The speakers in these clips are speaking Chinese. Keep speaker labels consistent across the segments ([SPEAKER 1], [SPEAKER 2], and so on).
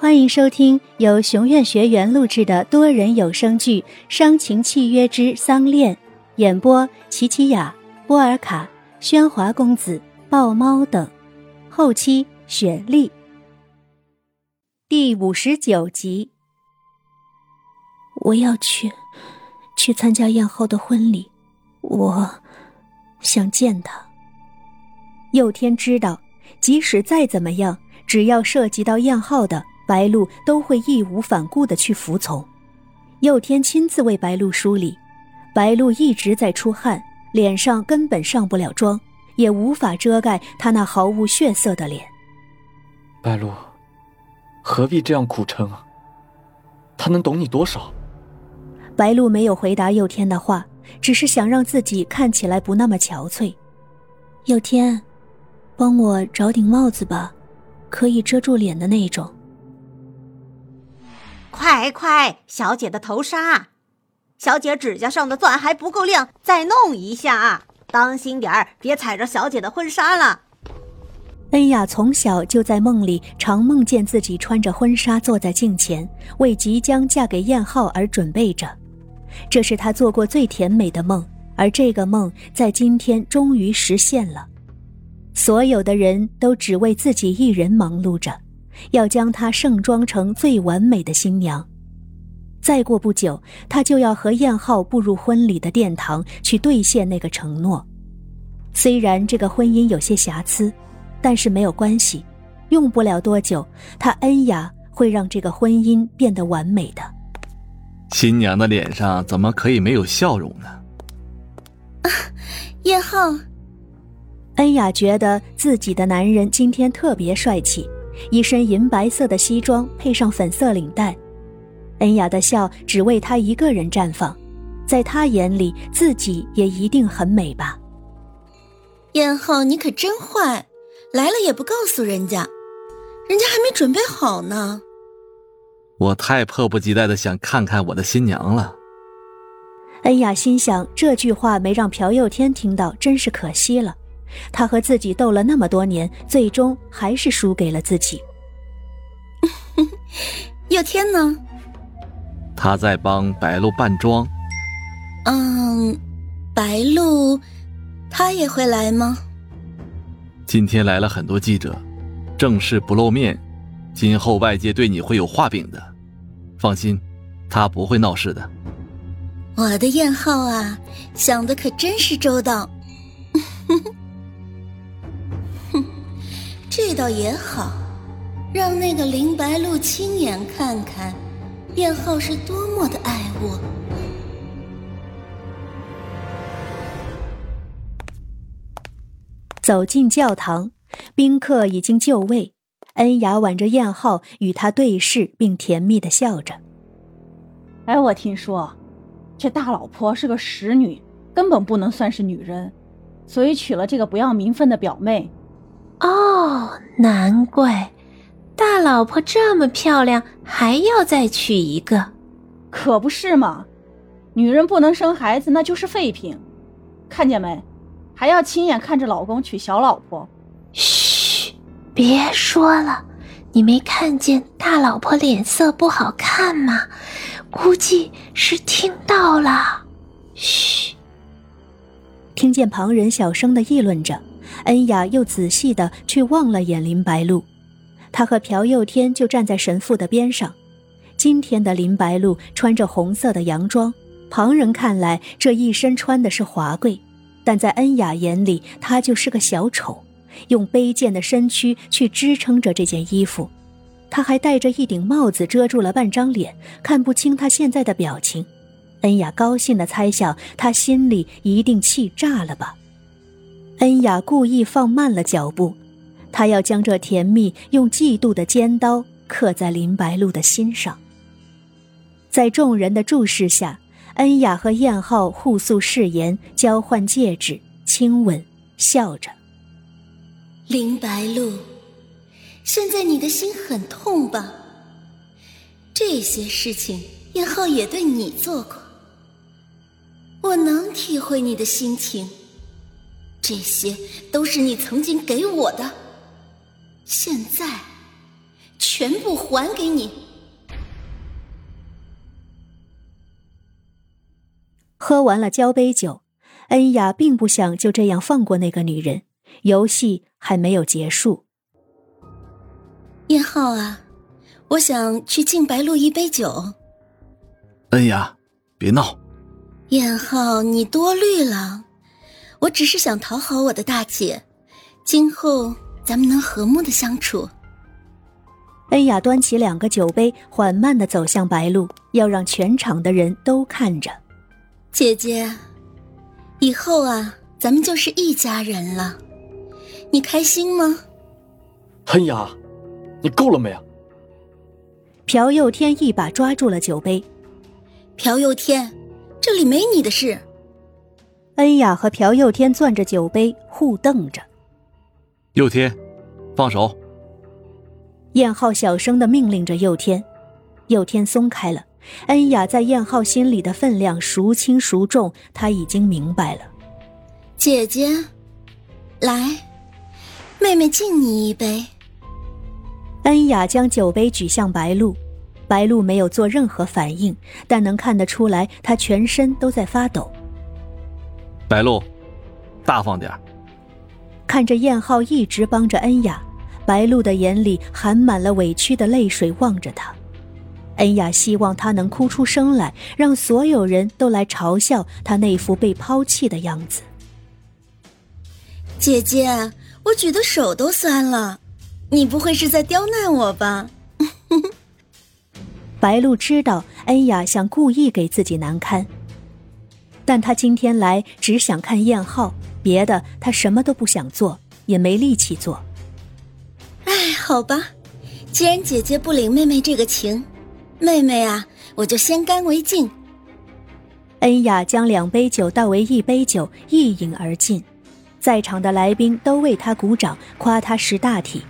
[SPEAKER 1] 欢迎收听由熊院学员录制的多人有声剧《伤情契约之丧恋》，演播：琪琪雅、波尔卡、喧哗公子、豹猫等，后期雪莉。第五十九集，
[SPEAKER 2] 我要去，去参加燕浩的婚礼，我想见他。
[SPEAKER 1] 佑天知道，即使再怎么样，只要涉及到燕浩的。白露都会义无反顾的去服从，佑天亲自为白露梳理，白露一直在出汗，脸上根本上不了妆，也无法遮盖她那毫无血色的脸。
[SPEAKER 3] 白露，何必这样苦撑啊？他能懂你多少？
[SPEAKER 1] 白露没有回答佑天的话，只是想让自己看起来不那么憔悴。
[SPEAKER 2] 佑天，帮我找顶帽子吧，可以遮住脸的那种。
[SPEAKER 4] 快快，小姐的头纱，小姐指甲上的钻还不够亮，再弄一下啊！当心点儿，别踩着小姐的婚纱了。
[SPEAKER 1] 恩雅从小就在梦里常梦见自己穿着婚纱坐在镜前，为即将嫁给燕浩而准备着，这是她做过最甜美的梦，而这个梦在今天终于实现了。所有的人都只为自己一人忙碌着。要将她盛装成最完美的新娘，再过不久，她就要和燕浩步入婚礼的殿堂，去兑现那个承诺。虽然这个婚姻有些瑕疵，但是没有关系，用不了多久，她恩雅会让这个婚姻变得完美的。
[SPEAKER 5] 新娘的脸上怎么可以没有笑容呢？
[SPEAKER 2] 啊，燕浩，
[SPEAKER 1] 恩雅觉得自己的男人今天特别帅气。一身银白色的西装，配上粉色领带，恩雅的笑只为他一个人绽放，在他眼里，自己也一定很美吧。
[SPEAKER 6] 燕浩，你可真坏，来了也不告诉人家，人家还没准备好呢。
[SPEAKER 5] 我太迫不及待的想看看我的新娘了。
[SPEAKER 1] 恩雅心想，这句话没让朴佑天听到，真是可惜了。他和自己斗了那么多年，最终还是输给了自己。
[SPEAKER 6] 佑天呢？
[SPEAKER 5] 他在帮白露扮装。
[SPEAKER 6] 嗯，白露，他也会来吗？
[SPEAKER 5] 今天来了很多记者，正式不露面，今后外界对你会有画饼的。放心，他不会闹事的。
[SPEAKER 6] 我的燕浩啊，想的可真是周到。这倒也好，让那个林白露亲眼看看，燕浩是多么的爱我。
[SPEAKER 1] 走进教堂，宾客已经就位，恩雅挽着燕浩与他对视，并甜蜜的笑着。
[SPEAKER 7] 哎，我听说，这大老婆是个使女，根本不能算是女人，所以娶了这个不要名分的表妹。
[SPEAKER 8] 哦，难怪，大老婆这么漂亮，还要再娶一个，
[SPEAKER 7] 可不是嘛？女人不能生孩子，那就是废品，看见没？还要亲眼看着老公娶小老婆。
[SPEAKER 8] 嘘，别说了，你没看见大老婆脸色不好看吗？估计是听到了。嘘，
[SPEAKER 1] 听见旁人小声的议论着。恩雅又仔细的去望了眼林白露，她和朴佑天就站在神父的边上。今天的林白露穿着红色的洋装，旁人看来这一身穿的是华贵，但在恩雅眼里，她就是个小丑，用卑贱的身躯去支撑着这件衣服。她还戴着一顶帽子，遮住了半张脸，看不清她现在的表情。恩雅高兴的猜想，她心里一定气炸了吧。恩雅故意放慢了脚步，她要将这甜蜜用嫉妒的尖刀刻在林白露的心上。在众人的注视下，恩雅和燕浩互诉誓言，交换戒指，亲吻，笑着。
[SPEAKER 6] 林白露，现在你的心很痛吧？这些事情燕浩也对你做过，我能体会你的心情。这些都是你曾经给我的，现在，全部还给你。
[SPEAKER 1] 喝完了交杯酒，恩雅并不想就这样放过那个女人，游戏还没有结束。
[SPEAKER 6] 燕浩啊，我想去敬白露一杯酒。
[SPEAKER 5] 恩雅，别闹。
[SPEAKER 6] 燕浩，你多虑了，我只是想讨好我的大姐，今后咱们能和睦的相处。
[SPEAKER 1] 恩雅端起两个酒杯，缓慢的走向白露，要让全场的人都看着。
[SPEAKER 6] 姐姐，以后啊，咱们就是一家人了，你开心吗？
[SPEAKER 3] 恩雅，你够了没啊？
[SPEAKER 1] 朴佑天一把抓住了酒杯。
[SPEAKER 6] 朴佑天。这里没你的事。
[SPEAKER 1] 恩雅和朴佑天攥着酒杯，互瞪着。
[SPEAKER 5] 佑天，放手！
[SPEAKER 1] 燕浩小声的命令着佑天。佑天松开了。恩雅在燕浩心里的分量孰轻孰重，他已经明白了。
[SPEAKER 6] 姐姐，来，妹妹敬你一杯。
[SPEAKER 1] 恩雅将酒杯举向白露。白露没有做任何反应，但能看得出来，她全身都在发抖。
[SPEAKER 5] 白露，大方点
[SPEAKER 1] 看着燕浩一直帮着恩雅，白露的眼里含满了委屈的泪水，望着他。恩雅希望他能哭出声来，让所有人都来嘲笑他那副被抛弃的样子。
[SPEAKER 6] 姐姐，我举的手都酸了，你不会是在刁难我吧？
[SPEAKER 1] 白露知道恩雅想故意给自己难堪，但他今天来只想看燕浩，别的他什么都不想做，也没力气做。
[SPEAKER 6] 哎，好吧，既然姐姐不领妹妹这个情，妹妹啊，我就先干为敬。
[SPEAKER 1] 恩雅将两杯酒倒为一杯酒，一饮而尽，在场的来宾都为她鼓掌，夸她识大体。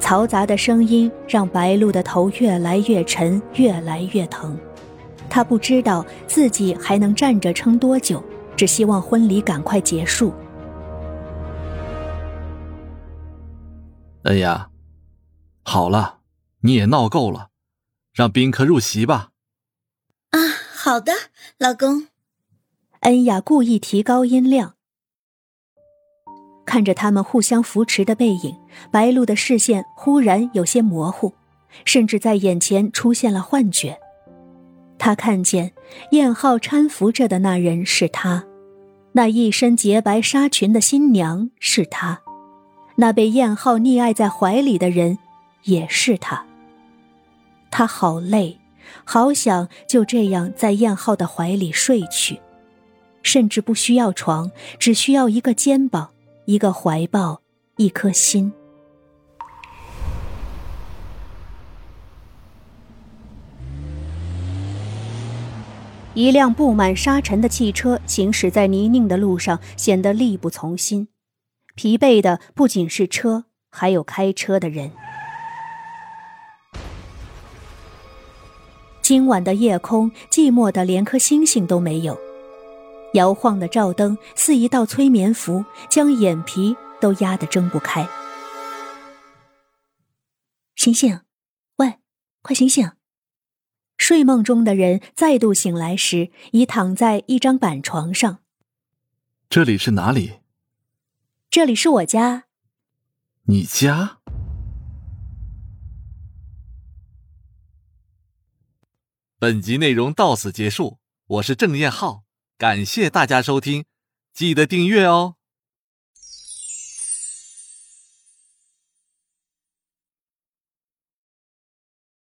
[SPEAKER 1] 嘈杂的声音让白露的头越来越沉，越来越疼。她不知道自己还能站着撑多久，只希望婚礼赶快结束。
[SPEAKER 5] 恩雅，好了，你也闹够了，让宾客入席吧。
[SPEAKER 6] 啊，好的，老公。
[SPEAKER 1] 恩雅故意提高音量。看着他们互相扶持的背影，白露的视线忽然有些模糊，甚至在眼前出现了幻觉。他看见燕浩搀扶着的那人是他，那一身洁白纱裙的新娘是他，那被燕浩溺爱在怀里的人也是他。他好累，好想就这样在燕浩的怀里睡去，甚至不需要床，只需要一个肩膀。一个怀抱，一颗心。一辆布满沙尘的汽车行驶在泥泞的路上，显得力不从心。疲惫的不仅是车，还有开车的人。今晚的夜空寂寞的连颗星星都没有。摇晃的照灯似一道催眠符，将眼皮都压得睁不开。醒醒，喂，快醒醒！睡梦中的人再度醒来时，已躺在一张板床上。
[SPEAKER 5] 这里是哪里？
[SPEAKER 1] 这里是我家。
[SPEAKER 5] 你家？本集内容到此结束。我是郑彦浩。感谢大家收听，记得订阅哦。